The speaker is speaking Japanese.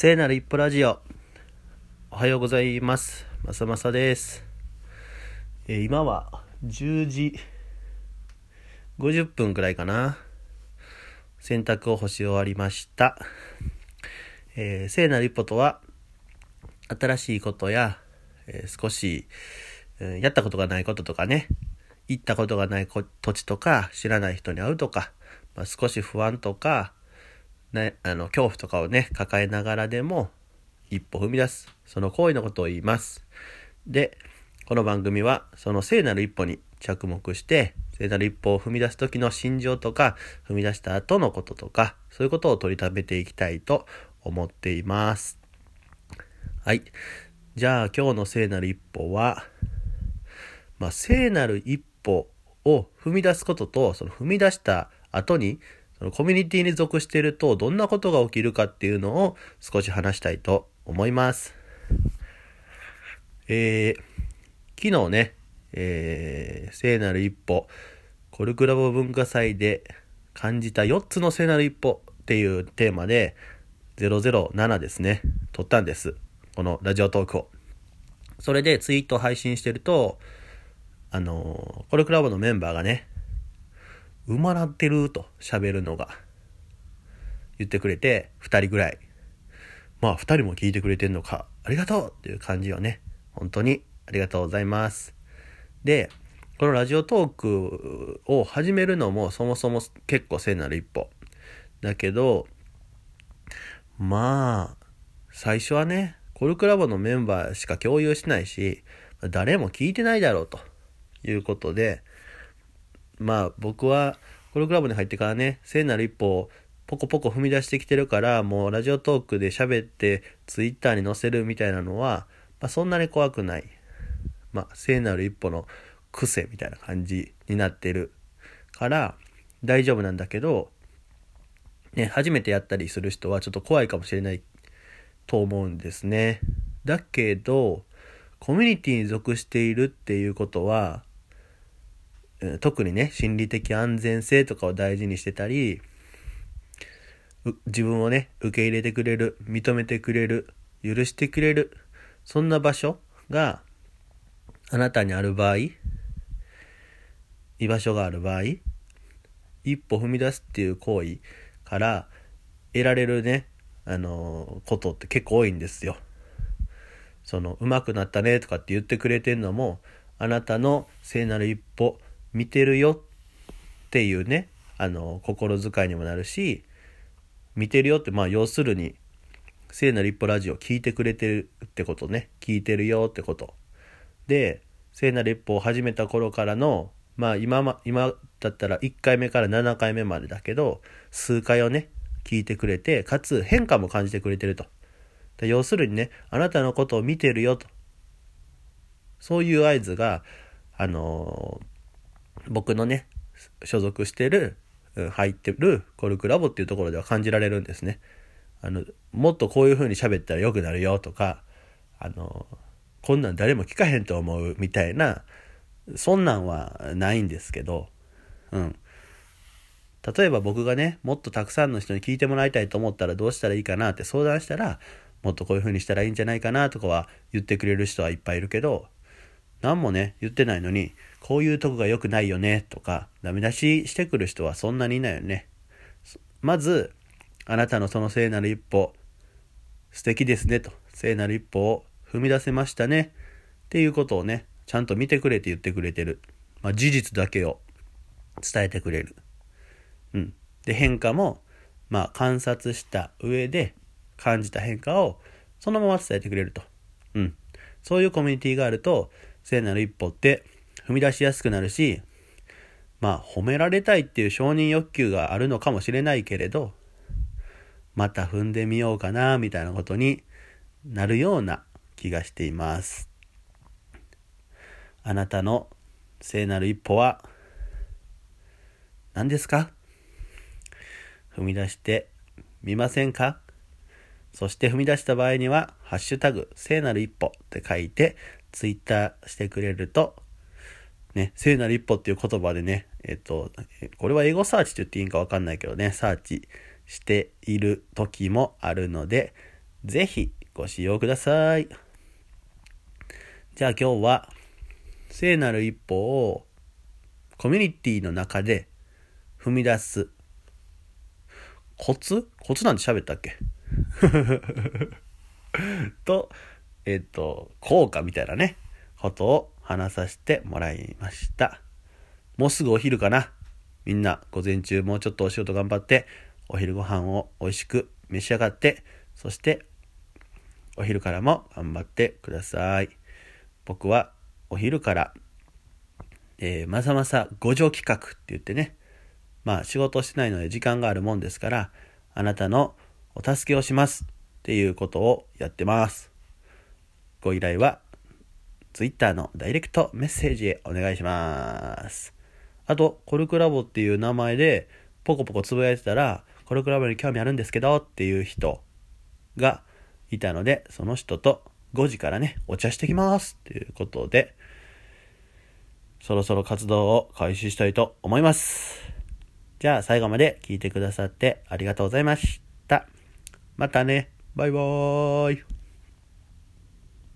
聖なる一歩ラジオ。おはようございます。まさまさです。えー今は10時50分くらいかな。洗濯を干し終わりました。えー聖なる一歩とは、新しいことや、えー少し、えやったことがないこととかね、行ったことがない土地とか、知らない人に会うとか、まあ、少し不安とか、ね、あの恐怖とかをね抱えながらでも一歩踏み出す。その行為のことを言います。でこの番組はその聖なる一歩に着目して聖なる一歩を踏み出す時の心情とか踏み出した後のこととかそういうことを取りためていきたいと思っています。はい。じゃあ今日の聖なる一歩はまあ聖なる一歩を踏み出すこととその踏み出した後にそのコミュニティに属しているとどんなことが起きるかっていうのを少し話したいと思います。えー、昨日ね、えー、聖なる一歩、コルクラボ文化祭で感じた4つの聖なる一歩っていうテーマで007ですね、撮ったんです。このラジオトークを。それでツイート配信してると、あのーコルクラボのメンバーがね、うまなってると喋るのが言ってくれて2人ぐらい。まあ2人も聞いてくれてんのかありがとうっていう感じはね。本当に。ありがとうございます。でこのラジオトークを始めるのもそもそも結構聖なる一歩。だけどまあ最初はねコルクラボのメンバーしか共有しないし誰も聞いてないだろうということでまあ僕はコルクラブに入ってからね聖なる一歩をポコポコ踏み出してきてるからもうラジオトークで喋ってツイッターに載せるみたいなのは、まあ、そんなに怖くない。まあ聖なる一歩の癖みたいな感じになってるから大丈夫なんだけどね初めてやったりする人はちょっと怖いかもしれないと思うんですね。だけどコミュニティに属しているっていうことは特にね心理的安全性とかを大事にしてたり自分をね受け入れてくれる認めてくれる許してくれるそんな場所があなたにある場合居場所がある場合一歩踏み出すっていう行為から得られるねあのーことって結構多いんですよ。その上手くなったねとかって言ってくれてんのもあなたの聖なる一歩見てるよっていうねあの心遣いにもなるし見てるよってまあ要するに聖なる一歩ラジオ聞いてくれてるってことね。聞いてるよってこと。で聖なる一歩を始めた頃からのまあ今ま今だったら1回目から7回目までだけど数回をね聞いてくれてかつ変化も感じてくれてると。要するにねあなたのことを見てるよと。そういう合図があのー僕のね所属してる入ってるコルクラボっていうところでは感じられるんですね。あのもっとこういう風に喋ったら良くなるよとかあのこんなん誰も聞かへんと思うみたいなそんなんはないんですけど、うん、例えば僕がねもっとたくさんの人に聞いてもらいたいと思ったらどうしたらいいかなって相談したらもっとこういう風にしたらいいんじゃないかなとかは言ってくれる人はいっぱいいるけど何もね言ってないのにこういうとこが良くないよねとかダメ出ししてくる人はそんなにいないよね。まずあなたのその聖なる一歩素敵ですねと。聖なる一歩を踏み出せましたねっていうことをねちゃんと見てくれて言ってくれてる、まあ、事実だけを伝えてくれる。うん。で変化もまあ観察した上で感じた変化をそのまま伝えてくれると。うん。そういうコミュニティがあると聖なる一歩って踏み出しやすくなるしまあ褒められたいっていう承認欲求があるのかもしれないけれどまた踏んでみようかなみたいなことになるような気がしています。あなたの聖なる一歩は何ですか？踏み出してみませんか？そして踏み出した場合には「ハッシュタグ聖なる一歩」って書いてツイッターしてくれるとね、聖なる一歩っていう言葉でね、えっと、これは英語サーチって言っていいんかわかんないけどね、サーチしている時もあるので、ぜひご使用ください。じゃあ今日は、聖なる一歩をコミュニティの中で踏み出す。コツ？コツなんて喋ったっけ？と、えっ、と、効果みたいなね、ことを話させてもらいました。もうすぐお昼かな。みんな午前中もうちょっとお仕事頑張って、お昼ご飯を美味しく召し上がって、そしてお昼からも頑張ってください。僕はお昼から、えー、まさまさ五条企画って言ってね、まあ仕事してないので時間があるもんですから、あなたのお助けをしますっていうことをやってます。ご依頼は Twitter のダイレクトメッセージへお願いします。あと、コルクラボっていう名前でポコポコつぶやいてたら、コルクラボに興味あるんですけどっていう人がいたので、その人と5時からね、お茶してきますっていうことで、そろそろ活動を開始したいと思います。じゃあ最後まで聞いてくださってありがとうございました。またね。バイバーイ。